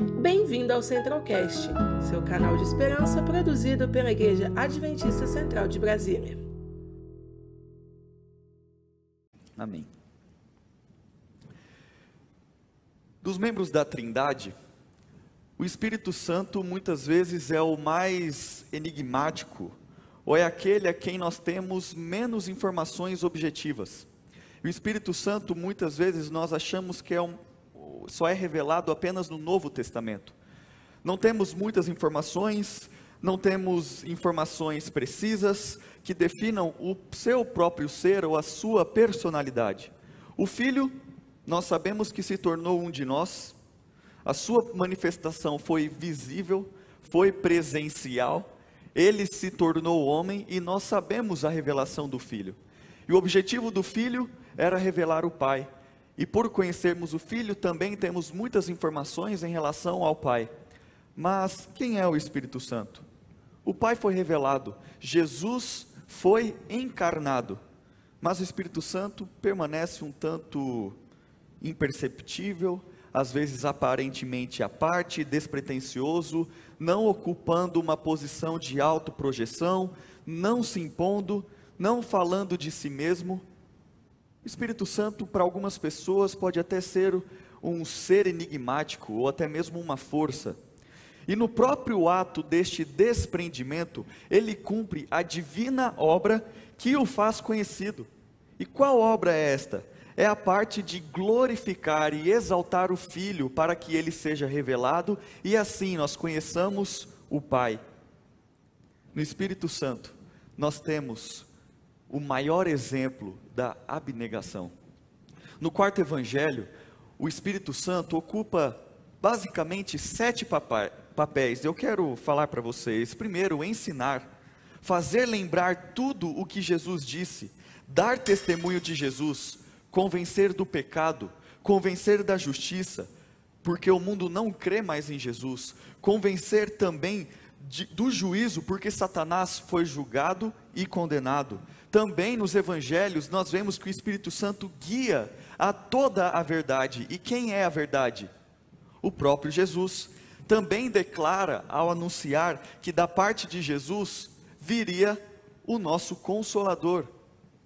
Bem-vindo ao Centralcast, seu canal de esperança produzido pela Igreja Adventista Central de Brasília. Amém. Dos membros da Trindade, o Espírito Santo muitas vezes é o mais enigmático, ou é aquele a quem nós temos menos informações objetivas. O Espírito Santo muitas vezes nós achamos que é um, só é revelado apenas no Novo Testamento. Não temos muitas informações, não temos informações precisas que definam o seu próprio ser ou a sua personalidade. O Filho, nós sabemos que se tornou um de nós, a sua manifestação foi visível, foi presencial, ele se tornou homem e nós sabemos a revelação do Filho. E o objetivo do Filho era revelar o Pai. E por conhecermos o Filho, também temos muitas informações em relação ao Pai. Mas quem é o Espírito Santo? O Pai foi revelado, Jesus foi encarnado, mas o Espírito Santo permanece um tanto imperceptível, às vezes aparentemente à parte, despretensioso, não ocupando uma posição de autoprojeção, não se impondo, não falando de si mesmo. O Espírito Santo, para algumas pessoas, pode até ser um ser enigmático ou até mesmo uma força. E no próprio ato deste desprendimento, ele cumpre a divina obra que o faz conhecido. E qual obra é esta? é a parte de glorificar e exaltar o Filho para que ele seja revelado e assim nós conheçamos o Pai. No Espírito Santo, nós temos o maior exemplo da abnegação. No quarto evangelho, o Espírito Santo ocupa basicamente sete papéis. Eu quero falar para vocês. Primeiro, ensinar, fazer lembrar tudo o que Jesus disse, dar testemunho de Jesus, convencer do pecado, convencer da justiça, porque o mundo não crê mais em Jesus, convencer também de, do juízo, porque Satanás foi julgado e condenado. Também nos evangelhos nós vemos que o Espírito Santo guia a toda a verdade. E quem é a verdade? O próprio Jesus. Também declara ao anunciar que da parte de Jesus viria o nosso consolador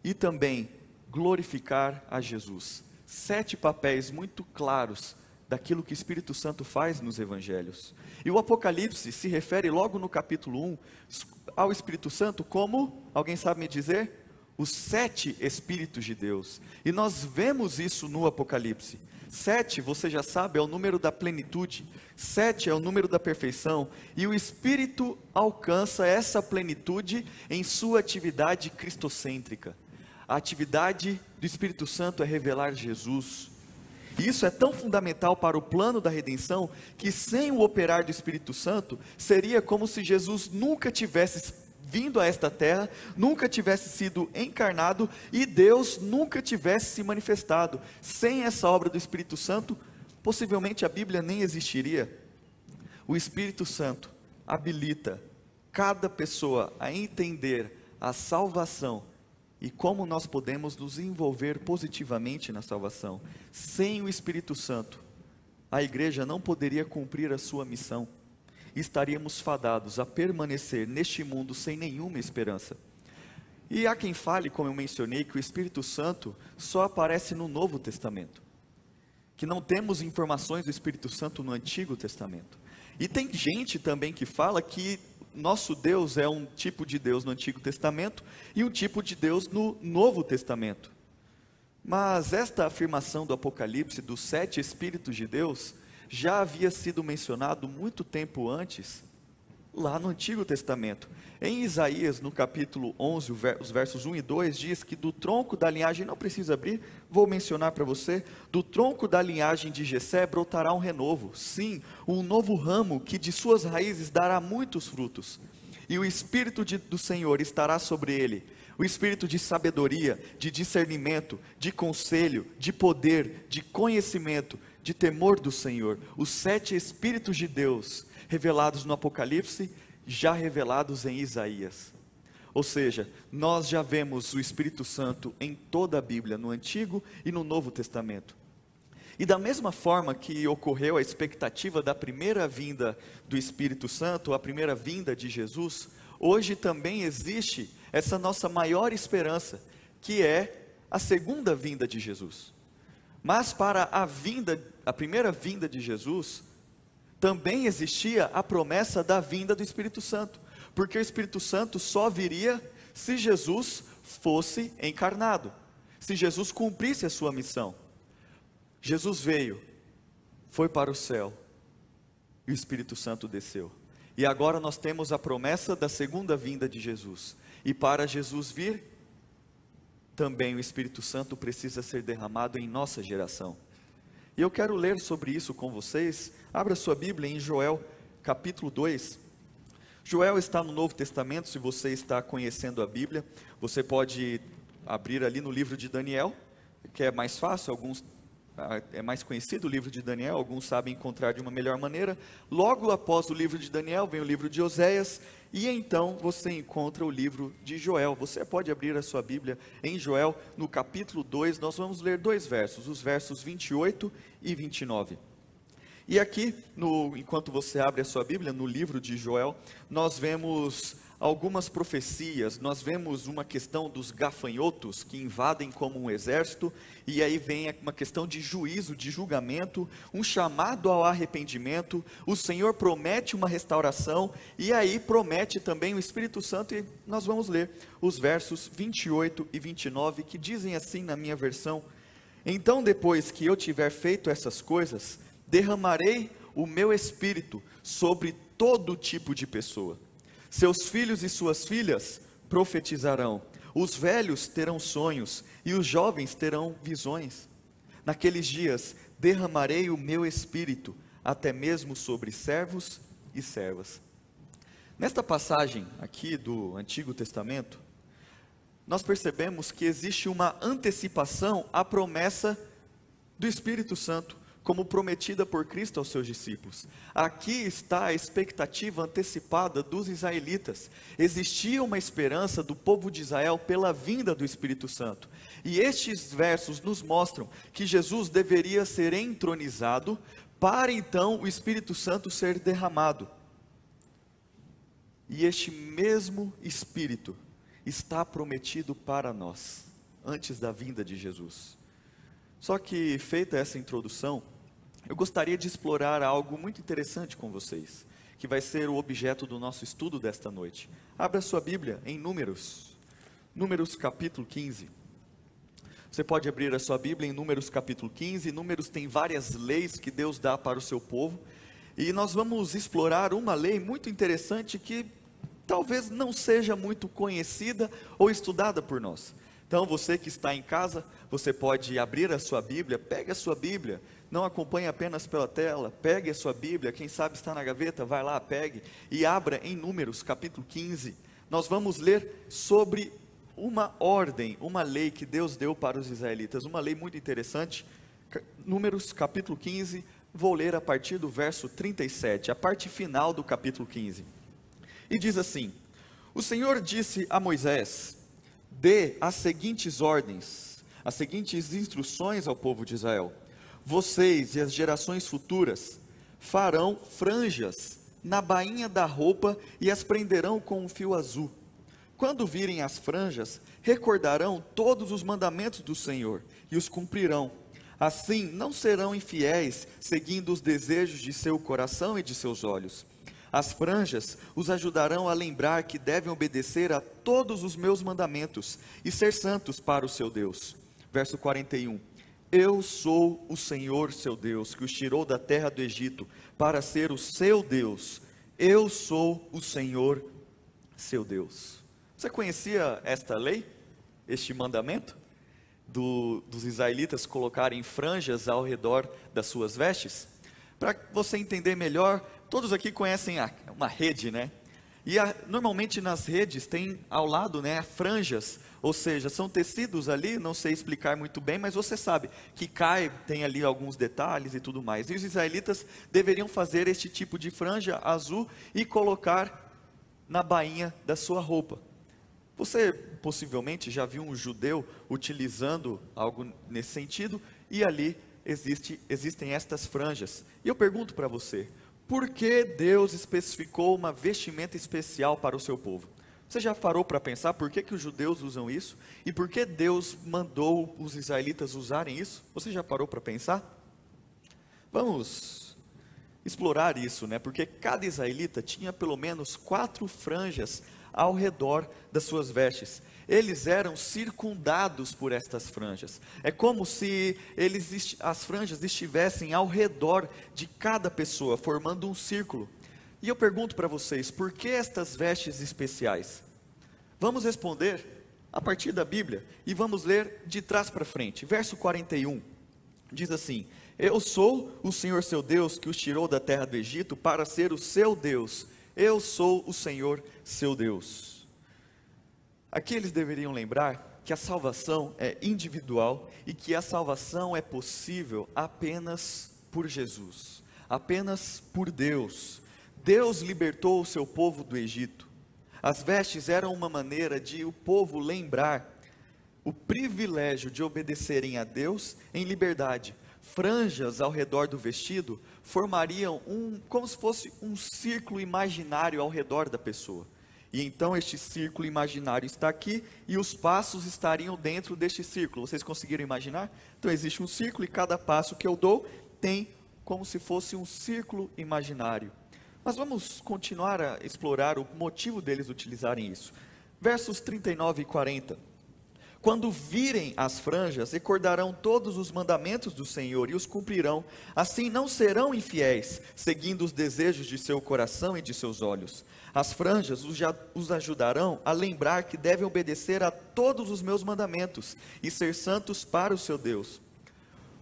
e também glorificar a Jesus. Sete papéis muito claros daquilo que o Espírito Santo faz nos evangelhos. E o Apocalipse se refere logo no capítulo 1 ao Espírito Santo como, alguém sabe me dizer? Os sete Espíritos de Deus. E nós vemos isso no Apocalipse. Sete, você já sabe, é o número da plenitude. Sete é o número da perfeição. E o Espírito alcança essa plenitude em sua atividade cristocêntrica. A atividade do Espírito Santo é revelar Jesus. Isso é tão fundamental para o plano da redenção que sem o operar do Espírito Santo seria como se Jesus nunca tivesse vindo a esta terra, nunca tivesse sido encarnado e Deus nunca tivesse se manifestado. Sem essa obra do Espírito Santo, possivelmente a Bíblia nem existiria. O Espírito Santo habilita cada pessoa a entender a salvação e como nós podemos nos envolver positivamente na salvação. Sem o Espírito Santo, a igreja não poderia cumprir a sua missão. Estaríamos fadados a permanecer neste mundo sem nenhuma esperança. E há quem fale, como eu mencionei, que o Espírito Santo só aparece no Novo Testamento. Que não temos informações do Espírito Santo no Antigo Testamento. E tem gente também que fala que nosso Deus é um tipo de Deus no Antigo Testamento e um tipo de Deus no Novo Testamento. Mas esta afirmação do Apocalipse dos sete Espíritos de Deus já havia sido mencionado muito tempo antes, lá no Antigo Testamento. Em Isaías, no capítulo 11, os versos 1 e 2, diz que do tronco da linhagem, não precisa abrir, vou mencionar para você, do tronco da linhagem de Jessé brotará um renovo, sim, um novo ramo que de suas raízes dará muitos frutos. E o Espírito de, do Senhor estará sobre ele, o espírito de sabedoria, de discernimento, de conselho, de poder, de conhecimento, de temor do Senhor. Os sete Espíritos de Deus revelados no Apocalipse já revelados em Isaías. Ou seja, nós já vemos o Espírito Santo em toda a Bíblia, no Antigo e no Novo Testamento. E da mesma forma que ocorreu a expectativa da primeira vinda do Espírito Santo, a primeira vinda de Jesus, hoje também existe essa nossa maior esperança, que é a segunda vinda de Jesus. Mas para a vinda, a primeira vinda de Jesus, também existia a promessa da vinda do Espírito Santo, porque o Espírito Santo só viria se Jesus fosse encarnado, se Jesus cumprisse a sua missão. Jesus veio, foi para o céu, e o Espírito Santo desceu. E agora nós temos a promessa da segunda vinda de Jesus. E para Jesus vir, também o Espírito Santo precisa ser derramado em nossa geração. E eu quero ler sobre isso com vocês. Abra sua Bíblia em Joel, capítulo 2. Joel está no Novo Testamento, se você está conhecendo a Bíblia, você pode abrir ali no livro de Daniel, que é mais fácil, alguns é mais conhecido o livro de Daniel, alguns sabem encontrar de uma melhor maneira. Logo após o livro de Daniel vem o livro de Oséias, e então você encontra o livro de Joel. Você pode abrir a sua Bíblia em Joel, no capítulo 2, nós vamos ler dois versos, os versos 28 e 29. E aqui, no, enquanto você abre a sua Bíblia, no livro de Joel, nós vemos algumas profecias, nós vemos uma questão dos gafanhotos que invadem como um exército, e aí vem uma questão de juízo, de julgamento, um chamado ao arrependimento. O Senhor promete uma restauração, e aí promete também o Espírito Santo, e nós vamos ler os versos 28 e 29 que dizem assim na minha versão: Então, depois que eu tiver feito essas coisas, derramarei o meu espírito sobre todo tipo de pessoa seus filhos e suas filhas profetizarão, os velhos terão sonhos e os jovens terão visões. Naqueles dias derramarei o meu espírito, até mesmo sobre servos e servas. Nesta passagem aqui do Antigo Testamento, nós percebemos que existe uma antecipação à promessa do Espírito Santo como prometida por Cristo aos seus discípulos. Aqui está a expectativa antecipada dos israelitas. Existia uma esperança do povo de Israel pela vinda do Espírito Santo. E estes versos nos mostram que Jesus deveria ser entronizado para então o Espírito Santo ser derramado. E este mesmo Espírito está prometido para nós antes da vinda de Jesus. Só que, feita essa introdução, eu gostaria de explorar algo muito interessante com vocês, que vai ser o objeto do nosso estudo desta noite. Abra sua Bíblia em Números, Números capítulo 15. Você pode abrir a sua Bíblia em Números capítulo 15. Números tem várias leis que Deus dá para o seu povo. E nós vamos explorar uma lei muito interessante que talvez não seja muito conhecida ou estudada por nós. Então, você que está em casa, você pode abrir a sua Bíblia, pegue a sua Bíblia, não acompanhe apenas pela tela, pegue a sua Bíblia, quem sabe está na gaveta, vai lá, pegue e abra em Números, capítulo 15. Nós vamos ler sobre uma ordem, uma lei que Deus deu para os israelitas, uma lei muito interessante. Números, capítulo 15, vou ler a partir do verso 37, a parte final do capítulo 15. E diz assim: O Senhor disse a Moisés: Dê as seguintes ordens, as seguintes instruções ao povo de Israel vocês e as gerações futuras farão franjas na bainha da roupa e as prenderão com um fio azul. Quando virem as franjas, recordarão todos os mandamentos do Senhor e os cumprirão. Assim, não serão infiéis, seguindo os desejos de seu coração e de seus olhos. As franjas os ajudarão a lembrar que devem obedecer a todos os meus mandamentos e ser santos para o seu Deus. Verso 41. Eu sou o Senhor seu Deus, que os tirou da terra do Egito para ser o seu Deus. Eu sou o Senhor seu Deus. Você conhecia esta lei, este mandamento? Do, dos israelitas colocarem franjas ao redor das suas vestes? Para você entender melhor, todos aqui conhecem a, uma rede, né? E a, normalmente nas redes tem ao lado né, franjas ou seja, são tecidos ali, não sei explicar muito bem, mas você sabe que cai, tem ali alguns detalhes e tudo mais. E os israelitas deveriam fazer este tipo de franja azul e colocar na bainha da sua roupa. Você possivelmente já viu um judeu utilizando algo nesse sentido e ali existe, existem estas franjas. E eu pergunto para você, por que Deus especificou uma vestimenta especial para o seu povo? Você já parou para pensar por que, que os judeus usam isso? E por que Deus mandou os israelitas usarem isso? Você já parou para pensar? Vamos explorar isso, né? Porque cada israelita tinha pelo menos quatro franjas ao redor das suas vestes. Eles eram circundados por estas franjas. É como se eles, as franjas estivessem ao redor de cada pessoa, formando um círculo. E eu pergunto para vocês, por que estas vestes especiais? Vamos responder a partir da Bíblia e vamos ler de trás para frente. Verso 41 diz assim: Eu sou o Senhor seu Deus que os tirou da terra do Egito para ser o seu Deus. Eu sou o Senhor seu Deus. Aqui eles deveriam lembrar que a salvação é individual e que a salvação é possível apenas por Jesus, apenas por Deus. Deus libertou o seu povo do Egito. As vestes eram uma maneira de o povo lembrar o privilégio de obedecerem a Deus em liberdade. Franjas ao redor do vestido formariam um, como se fosse um círculo imaginário ao redor da pessoa. E então este círculo imaginário está aqui e os passos estariam dentro deste círculo. Vocês conseguiram imaginar? Então existe um círculo e cada passo que eu dou tem como se fosse um círculo imaginário. Mas vamos continuar a explorar o motivo deles utilizarem isso. Versos 39 e 40. Quando virem as franjas, recordarão todos os mandamentos do Senhor e os cumprirão. Assim não serão infiéis, seguindo os desejos de seu coração e de seus olhos. As franjas os ajudarão a lembrar que devem obedecer a todos os meus mandamentos e ser santos para o seu Deus.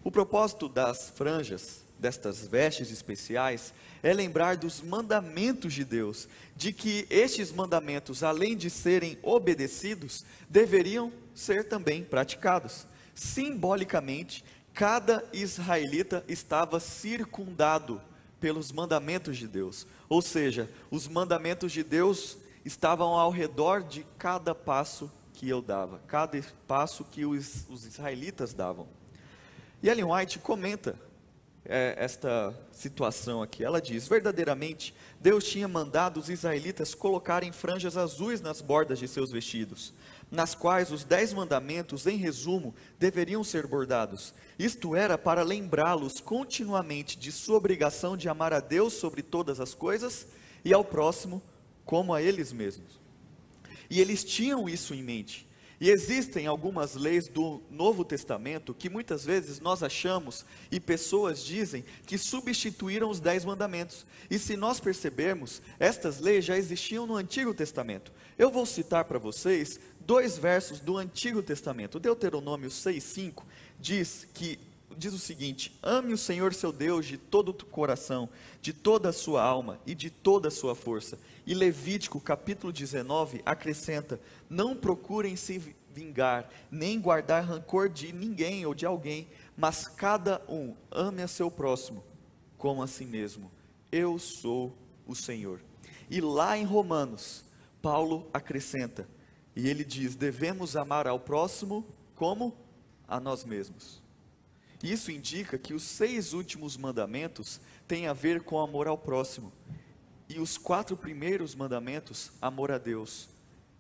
O propósito das franjas, destas vestes especiais, é lembrar dos mandamentos de Deus, de que estes mandamentos, além de serem obedecidos, deveriam ser também praticados. Simbolicamente, cada israelita estava circundado pelos mandamentos de Deus, ou seja, os mandamentos de Deus estavam ao redor de cada passo que eu dava, cada passo que os, os israelitas davam. E Ellen White comenta é, esta situação aqui. Ela diz: verdadeiramente, Deus tinha mandado os israelitas colocarem franjas azuis nas bordas de seus vestidos, nas quais os dez mandamentos, em resumo, deveriam ser bordados. Isto era para lembrá-los continuamente de sua obrigação de amar a Deus sobre todas as coisas e ao próximo como a eles mesmos. E eles tinham isso em mente. E existem algumas leis do Novo Testamento que muitas vezes nós achamos e pessoas dizem que substituíram os dez mandamentos. E se nós percebermos, estas leis já existiam no Antigo Testamento. Eu vou citar para vocês dois versos do Antigo Testamento. Deuteronômio 6,5 diz que diz o seguinte: ame o Senhor seu Deus de todo o coração, de toda a sua alma e de toda a sua força. E Levítico capítulo 19 acrescenta: não procurem se vingar, nem guardar rancor de ninguém ou de alguém, mas cada um ame a seu próximo como a si mesmo. Eu sou o Senhor. E lá em Romanos, Paulo acrescenta, e ele diz: devemos amar ao próximo como a nós mesmos. Isso indica que os seis últimos mandamentos têm a ver com amor ao próximo. E os quatro primeiros mandamentos, amor a Deus.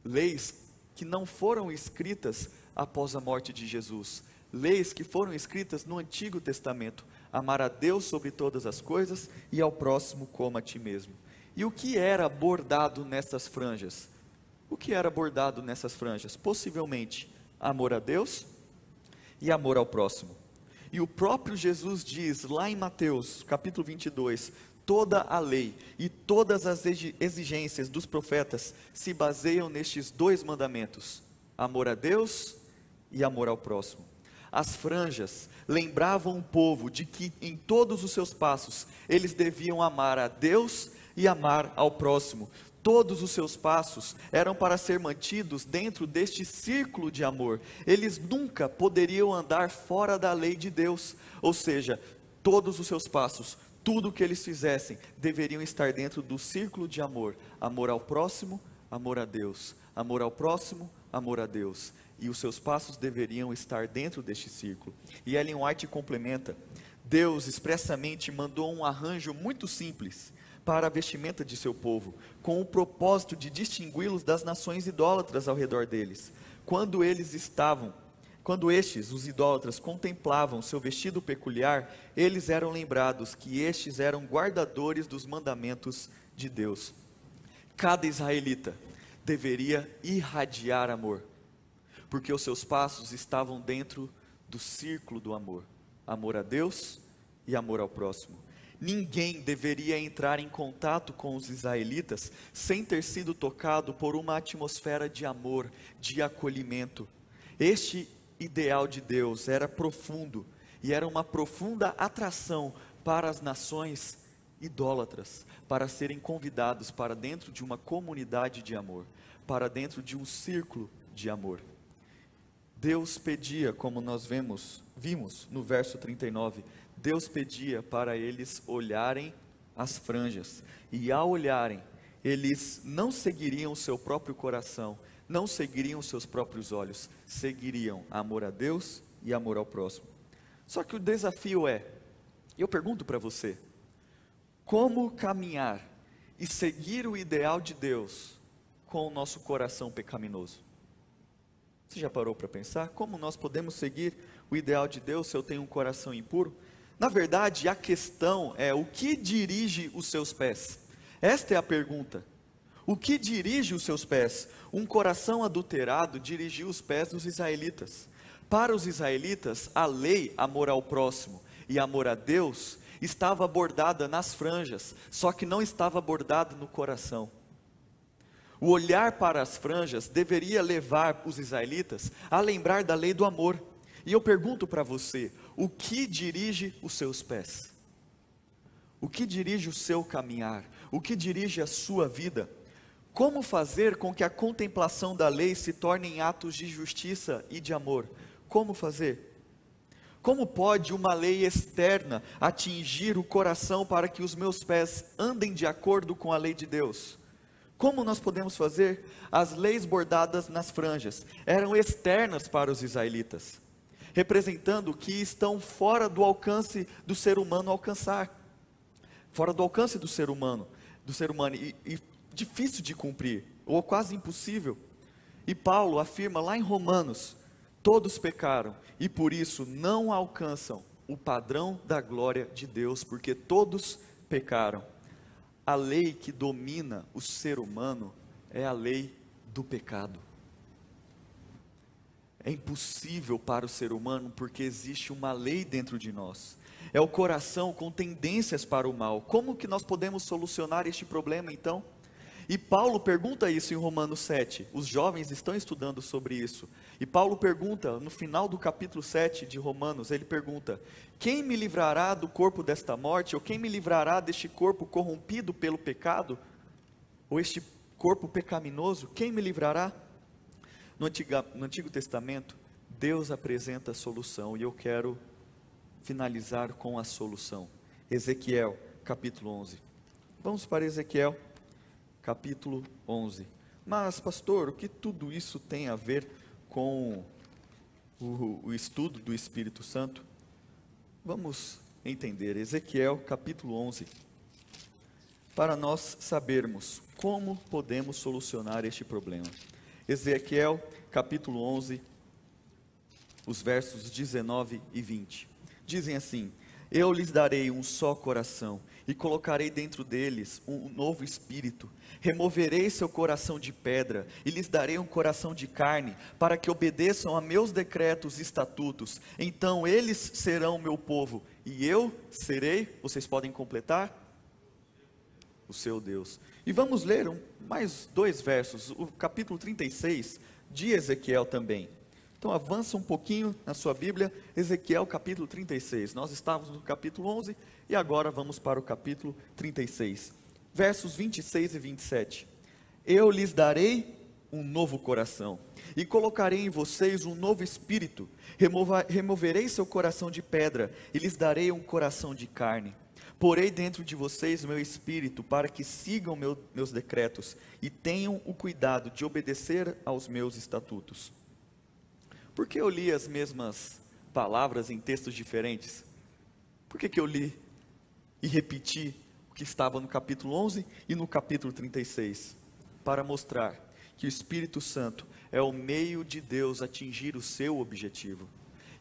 Leis que não foram escritas após a morte de Jesus. Leis que foram escritas no Antigo Testamento. Amar a Deus sobre todas as coisas e ao próximo como a ti mesmo. E o que era bordado nessas franjas? O que era bordado nessas franjas? Possivelmente amor a Deus e amor ao próximo. E o próprio Jesus diz lá em Mateus, capítulo 22, toda a lei e todas as exigências dos profetas se baseiam nestes dois mandamentos: amor a Deus e amor ao próximo. As franjas lembravam o povo de que em todos os seus passos eles deviam amar a Deus e amar ao próximo, Todos os seus passos eram para ser mantidos dentro deste círculo de amor. Eles nunca poderiam andar fora da lei de Deus. Ou seja, todos os seus passos, tudo o que eles fizessem, deveriam estar dentro do círculo de amor: amor ao próximo, amor a Deus. Amor ao próximo, amor a Deus, e os seus passos deveriam estar dentro deste círculo. E Ellen White complementa: Deus expressamente mandou um arranjo muito simples para a vestimenta de seu povo, com o propósito de distingui-los das nações idólatras ao redor deles. Quando eles estavam, quando estes, os idólatras, contemplavam seu vestido peculiar, eles eram lembrados que estes eram guardadores dos mandamentos de Deus. Cada israelita deveria irradiar amor, porque os seus passos estavam dentro do círculo do amor amor a Deus e amor ao próximo. Ninguém deveria entrar em contato com os israelitas sem ter sido tocado por uma atmosfera de amor, de acolhimento. Este ideal de Deus era profundo e era uma profunda atração para as nações idólatras, para serem convidados para dentro de uma comunidade de amor, para dentro de um círculo de amor. Deus pedia, como nós vemos, vimos no verso 39, Deus pedia para eles olharem as franjas, e ao olharem, eles não seguiriam o seu próprio coração, não seguiriam seus próprios olhos, seguiriam amor a Deus e amor ao próximo. Só que o desafio é, eu pergunto para você, como caminhar e seguir o ideal de Deus com o nosso coração pecaminoso? Você já parou para pensar como nós podemos seguir o ideal de Deus se eu tenho um coração impuro? Na verdade, a questão é o que dirige os seus pés? Esta é a pergunta. O que dirige os seus pés? Um coração adulterado dirigiu os pés dos israelitas. Para os israelitas, a lei, amor ao próximo e amor a Deus, estava bordada nas franjas, só que não estava bordada no coração. O olhar para as franjas deveria levar os israelitas a lembrar da lei do amor. E eu pergunto para você: o que dirige os seus pés? O que dirige o seu caminhar? O que dirige a sua vida? Como fazer com que a contemplação da lei se torne em atos de justiça e de amor? Como fazer? Como pode uma lei externa atingir o coração para que os meus pés andem de acordo com a lei de Deus? Como nós podemos fazer? As leis bordadas nas franjas eram externas para os israelitas representando que estão fora do alcance do ser humano alcançar, fora do alcance do ser humano, do ser humano e, e difícil de cumprir ou quase impossível. E Paulo afirma lá em Romanos: todos pecaram e por isso não alcançam o padrão da glória de Deus, porque todos pecaram. A lei que domina o ser humano é a lei do pecado é impossível para o ser humano porque existe uma lei dentro de nós. É o coração com tendências para o mal. Como que nós podemos solucionar este problema então? E Paulo pergunta isso em Romanos 7. Os jovens estão estudando sobre isso. E Paulo pergunta, no final do capítulo 7 de Romanos, ele pergunta: Quem me livrará do corpo desta morte? Ou quem me livrará deste corpo corrompido pelo pecado? Ou este corpo pecaminoso? Quem me livrará? No Antigo, no Antigo Testamento, Deus apresenta a solução e eu quero finalizar com a solução. Ezequiel, capítulo 11. Vamos para Ezequiel, capítulo 11. Mas, pastor, o que tudo isso tem a ver com o, o estudo do Espírito Santo? Vamos entender. Ezequiel, capítulo 11. Para nós sabermos como podemos solucionar este problema. Ezequiel, capítulo 11, os versos 19 e 20. Dizem assim: Eu lhes darei um só coração e colocarei dentro deles um novo espírito. Removerei seu coração de pedra e lhes darei um coração de carne, para que obedeçam a meus decretos e estatutos. Então eles serão meu povo e eu serei, vocês podem completar? O seu Deus. E vamos ler um, mais dois versos, o capítulo 36 de Ezequiel também. Então avança um pouquinho na sua Bíblia, Ezequiel capítulo 36. Nós estávamos no capítulo 11 e agora vamos para o capítulo 36. Versos 26 e 27. Eu lhes darei um novo coração e colocarei em vocês um novo espírito. Remova, removerei seu coração de pedra e lhes darei um coração de carne Porei dentro de vocês o meu espírito para que sigam meu, meus decretos e tenham o cuidado de obedecer aos meus estatutos. Por que eu li as mesmas palavras em textos diferentes? Por que, que eu li e repeti o que estava no capítulo 11 e no capítulo 36? Para mostrar que o Espírito Santo é o meio de Deus atingir o seu objetivo.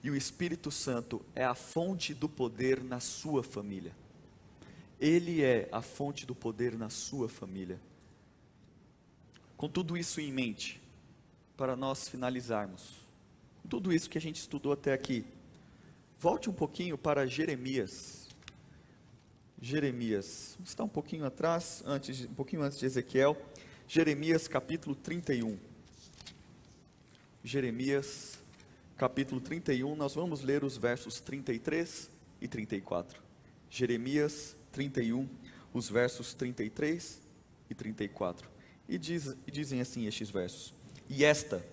E o Espírito Santo é a fonte do poder na sua família. Ele é a fonte do poder na sua família. Com tudo isso em mente, para nós finalizarmos, tudo isso que a gente estudou até aqui, volte um pouquinho para Jeremias. Jeremias, está um pouquinho atrás, antes, um pouquinho antes de Ezequiel, Jeremias capítulo 31. Jeremias capítulo 31, nós vamos ler os versos 33 e 34. Jeremias 31, os versos 33 e 34. E, diz, e dizem assim estes versos: E esta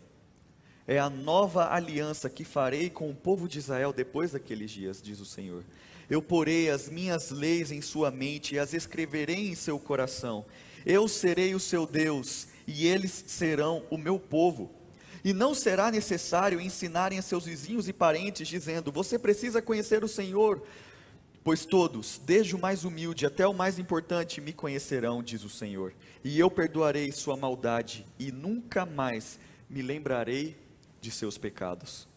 é a nova aliança que farei com o povo de Israel depois daqueles dias, diz o Senhor. Eu porei as minhas leis em sua mente e as escreverei em seu coração. Eu serei o seu Deus e eles serão o meu povo. E não será necessário ensinarem a seus vizinhos e parentes, dizendo: Você precisa conhecer o Senhor, pois todos, desde o mais humilde até o mais importante, me conhecerão, diz o Senhor. E eu perdoarei sua maldade e nunca mais me lembrarei de seus pecados.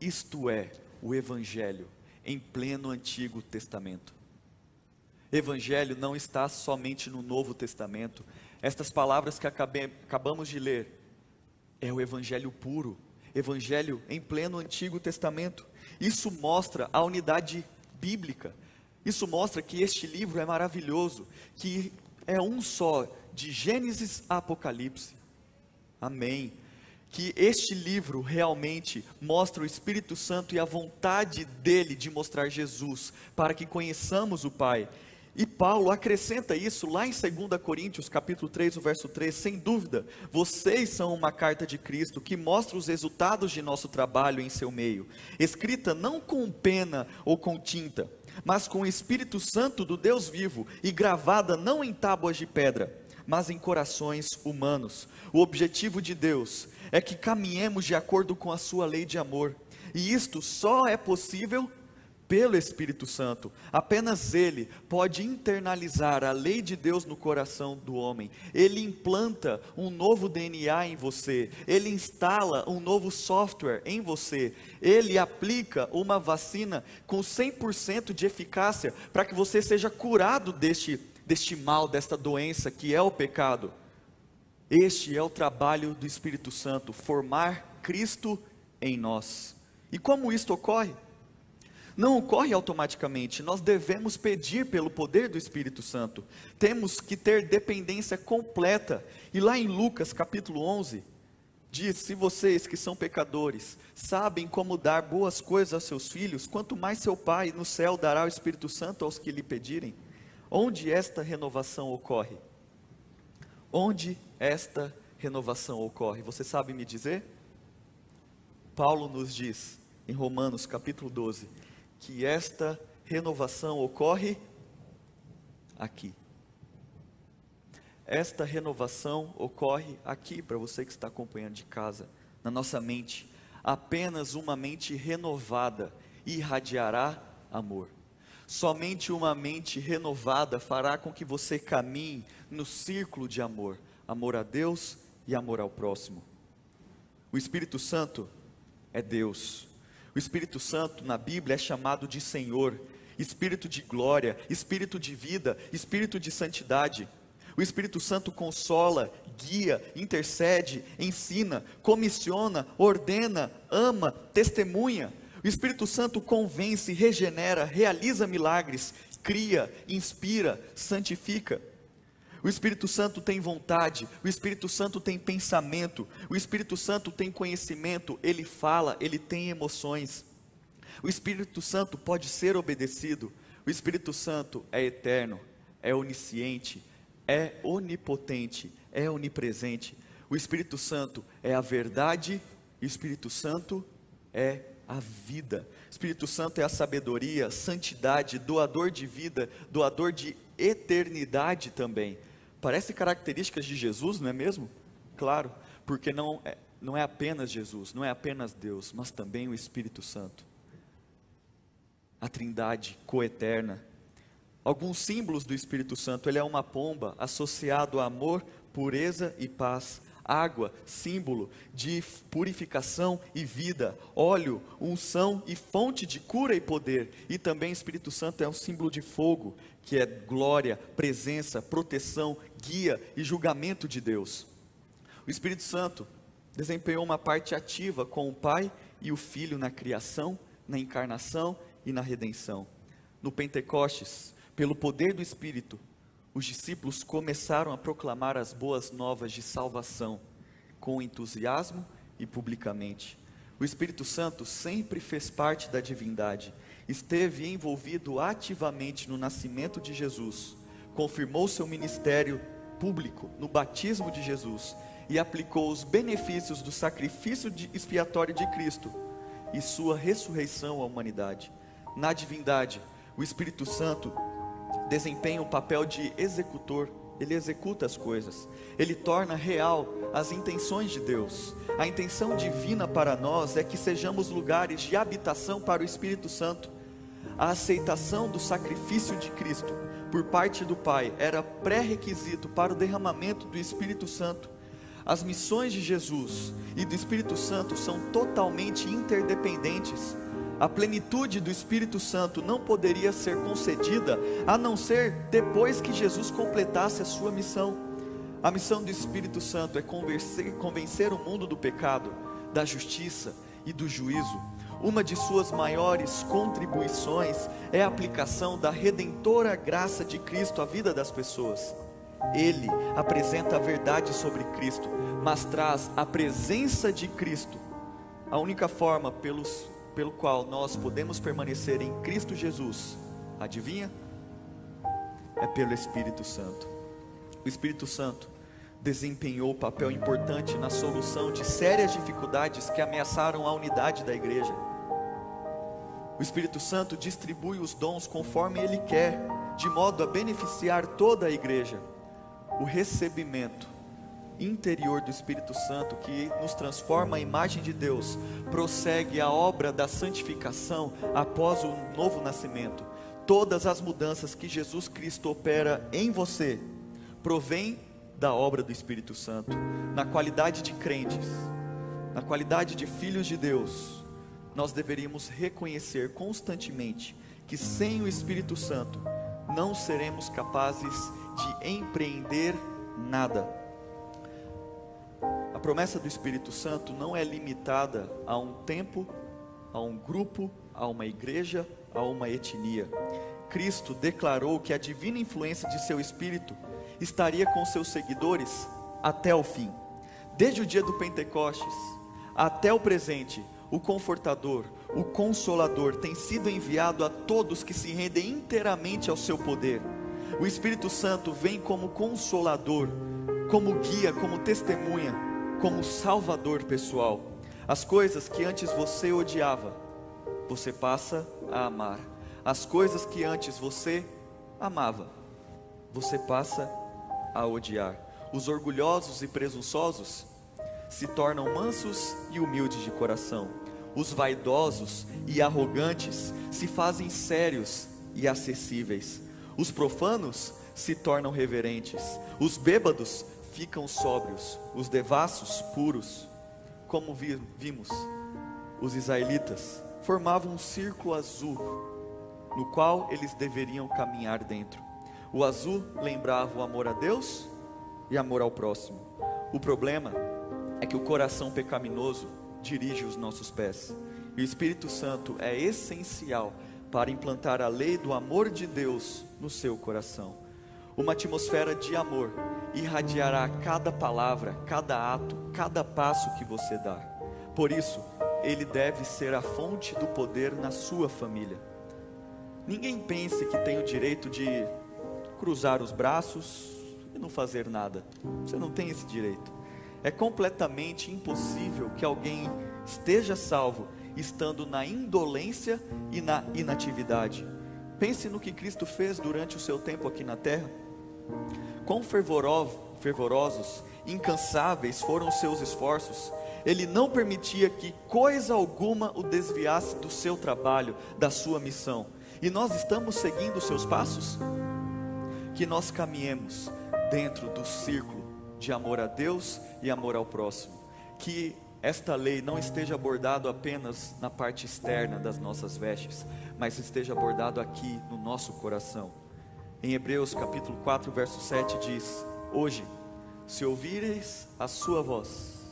Isto é o Evangelho em pleno Antigo Testamento. Evangelho não está somente no Novo Testamento. Estas palavras que acabei, acabamos de ler é o evangelho puro, evangelho em pleno Antigo Testamento. Isso mostra a unidade bíblica. Isso mostra que este livro é maravilhoso, que é um só, de Gênesis a Apocalipse. Amém. Que este livro realmente mostra o Espírito Santo e a vontade dele de mostrar Jesus, para que conheçamos o Pai. E Paulo acrescenta isso lá em 2 Coríntios, capítulo 3, o verso 3, sem dúvida, vocês são uma carta de Cristo que mostra os resultados de nosso trabalho em seu meio, escrita não com pena ou com tinta, mas com o Espírito Santo do Deus vivo e gravada não em tábuas de pedra, mas em corações humanos. O objetivo de Deus é que caminhemos de acordo com a sua lei de amor. E isto só é possível pelo Espírito Santo. Apenas Ele pode internalizar a lei de Deus no coração do homem. Ele implanta um novo DNA em você. Ele instala um novo software em você. Ele aplica uma vacina com 100% de eficácia para que você seja curado deste, deste mal, desta doença que é o pecado. Este é o trabalho do Espírito Santo, formar Cristo em nós. E como isto ocorre? não ocorre automaticamente. Nós devemos pedir pelo poder do Espírito Santo. Temos que ter dependência completa. E lá em Lucas capítulo 11, diz: Se vocês que são pecadores sabem como dar boas coisas aos seus filhos, quanto mais seu Pai no céu dará o Espírito Santo aos que lhe pedirem. Onde esta renovação ocorre? Onde esta renovação ocorre? Você sabe me dizer? Paulo nos diz em Romanos capítulo 12 que esta renovação ocorre aqui. Esta renovação ocorre aqui, para você que está acompanhando de casa, na nossa mente. Apenas uma mente renovada irradiará amor. Somente uma mente renovada fará com que você caminhe no círculo de amor, amor a Deus e amor ao próximo. O Espírito Santo é Deus. O Espírito Santo na Bíblia é chamado de Senhor, Espírito de glória, Espírito de vida, Espírito de santidade. O Espírito Santo consola, guia, intercede, ensina, comissiona, ordena, ama, testemunha. O Espírito Santo convence, regenera, realiza milagres, cria, inspira, santifica. O Espírito Santo tem vontade, o Espírito Santo tem pensamento, o Espírito Santo tem conhecimento, ele fala, ele tem emoções. O Espírito Santo pode ser obedecido, o Espírito Santo é eterno, é onisciente, é onipotente, é onipresente. O Espírito Santo é a verdade, o Espírito Santo é a vida. Espírito Santo é a sabedoria, santidade, doador de vida, doador de eternidade também. Parece características de Jesus, não é mesmo? Claro, porque não é, não é apenas Jesus, não é apenas Deus, mas também o Espírito Santo. A Trindade coeterna. Alguns símbolos do Espírito Santo, ele é uma pomba associado a amor, pureza e paz água, símbolo de purificação e vida, óleo, unção e fonte de cura e poder, e também Espírito Santo é um símbolo de fogo, que é glória, presença, proteção, guia e julgamento de Deus. O Espírito Santo desempenhou uma parte ativa com o Pai e o Filho na criação, na encarnação e na redenção. No Pentecostes, pelo poder do Espírito, os discípulos começaram a proclamar as boas novas de salvação, com entusiasmo e publicamente. O Espírito Santo sempre fez parte da divindade, esteve envolvido ativamente no nascimento de Jesus, confirmou seu ministério público no batismo de Jesus e aplicou os benefícios do sacrifício expiatório de Cristo e sua ressurreição à humanidade. Na divindade, o Espírito Santo desempenha o papel de executor, ele executa as coisas, ele torna real as intenções de Deus. A intenção divina para nós é que sejamos lugares de habitação para o Espírito Santo. A aceitação do sacrifício de Cristo por parte do Pai era pré-requisito para o derramamento do Espírito Santo. As missões de Jesus e do Espírito Santo são totalmente interdependentes a plenitude do Espírito Santo não poderia ser concedida a não ser depois que Jesus completasse a sua missão. A missão do Espírito Santo é convencer, convencer o mundo do pecado, da justiça e do juízo. Uma de suas maiores contribuições é a aplicação da redentora graça de Cristo à vida das pessoas. Ele apresenta a verdade sobre Cristo, mas traz a presença de Cristo. A única forma pelos pelo qual nós podemos permanecer em Cristo Jesus, adivinha? É pelo Espírito Santo. O Espírito Santo desempenhou papel importante na solução de sérias dificuldades que ameaçaram a unidade da igreja. O Espírito Santo distribui os dons conforme Ele quer, de modo a beneficiar toda a igreja. O recebimento interior do Espírito Santo que nos transforma à imagem de Deus, prossegue a obra da santificação após o novo nascimento. Todas as mudanças que Jesus Cristo opera em você provém da obra do Espírito Santo, na qualidade de crentes, na qualidade de filhos de Deus. Nós deveríamos reconhecer constantemente que sem o Espírito Santo não seremos capazes de empreender nada. A promessa do Espírito Santo não é limitada a um tempo, a um grupo, a uma igreja, a uma etnia. Cristo declarou que a divina influência de seu Espírito estaria com seus seguidores até o fim. Desde o dia do Pentecostes até o presente, o Confortador, o Consolador tem sido enviado a todos que se rendem inteiramente ao seu poder. O Espírito Santo vem como consolador, como guia, como testemunha como salvador pessoal. As coisas que antes você odiava, você passa a amar. As coisas que antes você amava, você passa a odiar. Os orgulhosos e presunçosos se tornam mansos e humildes de coração. Os vaidosos e arrogantes se fazem sérios e acessíveis. Os profanos se tornam reverentes. Os bêbados ficam sóbrios, os devassos puros. Como vimos, os israelitas formavam um círculo azul, no qual eles deveriam caminhar dentro. O azul lembrava o amor a Deus e amor ao próximo. O problema é que o coração pecaminoso dirige os nossos pés. E o Espírito Santo é essencial para implantar a lei do amor de Deus no seu coração. Uma atmosfera de amor irradiará cada palavra, cada ato, cada passo que você dá. Por isso, ele deve ser a fonte do poder na sua família. Ninguém pense que tem o direito de cruzar os braços e não fazer nada. Você não tem esse direito. É completamente impossível que alguém esteja salvo estando na indolência e na inatividade. Pense no que Cristo fez durante o seu tempo aqui na terra. Quão fervorosos, incansáveis foram os seus esforços. Ele não permitia que coisa alguma o desviasse do seu trabalho, da sua missão. E nós estamos seguindo os seus passos? Que nós caminhemos dentro do círculo de amor a Deus e amor ao próximo. Que esta lei não esteja abordado apenas na parte externa das nossas vestes, mas esteja abordado aqui no nosso coração. Em Hebreus capítulo 4, verso 7 diz: Hoje, se ouvireis a sua voz,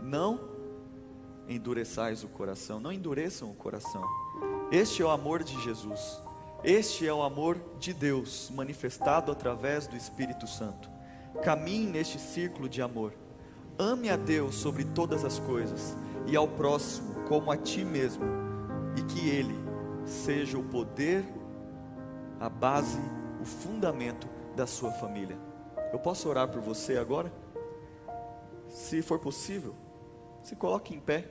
não endureçais o coração, não endureçam o coração. Este é o amor de Jesus. Este é o amor de Deus manifestado através do Espírito Santo. Caminhe neste círculo de amor. Ame a Deus sobre todas as coisas e ao próximo como a ti mesmo, e que Ele seja o poder, a base, o fundamento da sua família. Eu posso orar por você agora? Se for possível, se coloque em pé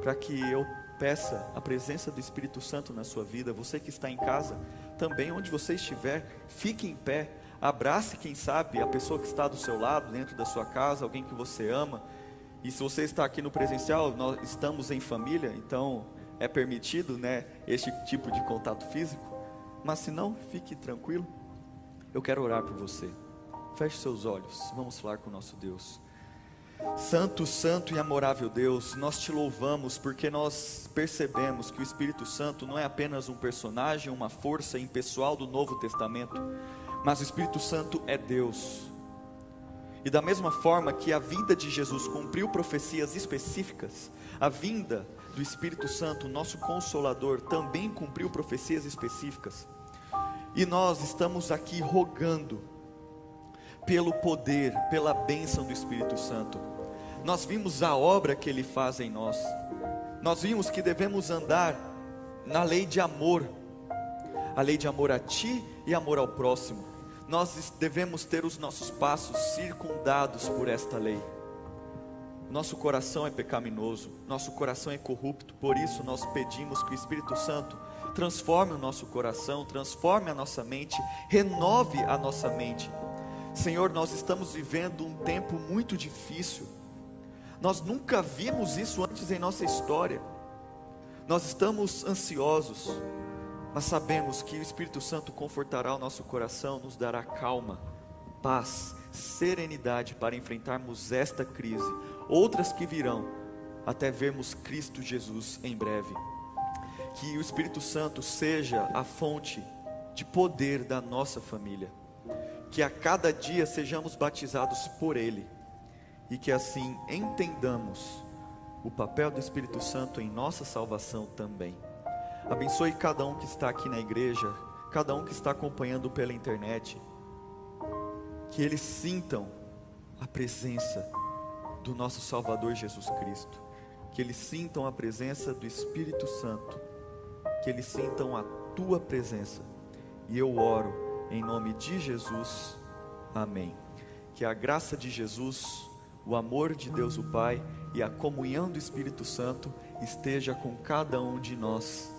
para que eu peça a presença do Espírito Santo na sua vida. Você que está em casa, também onde você estiver, fique em pé. Abrace, quem sabe, a pessoa que está do seu lado, dentro da sua casa, alguém que você ama. E se você está aqui no presencial, nós estamos em família, então é permitido, né, este tipo de contato físico. Mas se não, fique tranquilo. Eu quero orar por você. Feche seus olhos. Vamos falar com o nosso Deus. Santo, santo e amorável Deus, nós te louvamos porque nós percebemos que o Espírito Santo não é apenas um personagem, uma força impessoal do Novo Testamento, mas o Espírito Santo é Deus. E da mesma forma que a vinda de Jesus cumpriu profecias específicas, a vinda do Espírito Santo, nosso consolador, também cumpriu profecias específicas. E nós estamos aqui rogando pelo poder, pela bênção do Espírito Santo. Nós vimos a obra que ele faz em nós. Nós vimos que devemos andar na lei de amor, a lei de amor a ti e amor ao próximo. Nós devemos ter os nossos passos circundados por esta lei. Nosso coração é pecaminoso, nosso coração é corrupto, por isso nós pedimos que o Espírito Santo transforme o nosso coração, transforme a nossa mente, renove a nossa mente Senhor, nós estamos vivendo um tempo muito difícil. Nós nunca vimos isso antes em nossa história. Nós estamos ansiosos, mas sabemos que o Espírito Santo confortará o nosso coração, nos dará calma, paz, serenidade para enfrentarmos esta crise, outras que virão, até vermos Cristo Jesus em breve. Que o Espírito Santo seja a fonte de poder da nossa família que a cada dia sejamos batizados por Ele e que assim entendamos o papel do Espírito Santo em nossa salvação também. Abençoe cada um que está aqui na igreja, cada um que está acompanhando pela internet, que eles sintam a presença do nosso Salvador Jesus Cristo, que eles sintam a presença do Espírito Santo, que eles sintam a tua presença. E eu oro em nome de Jesus, amém. Que a graça de Jesus, o amor de Deus o Pai e a comunhão do Espírito Santo esteja com cada um de nós.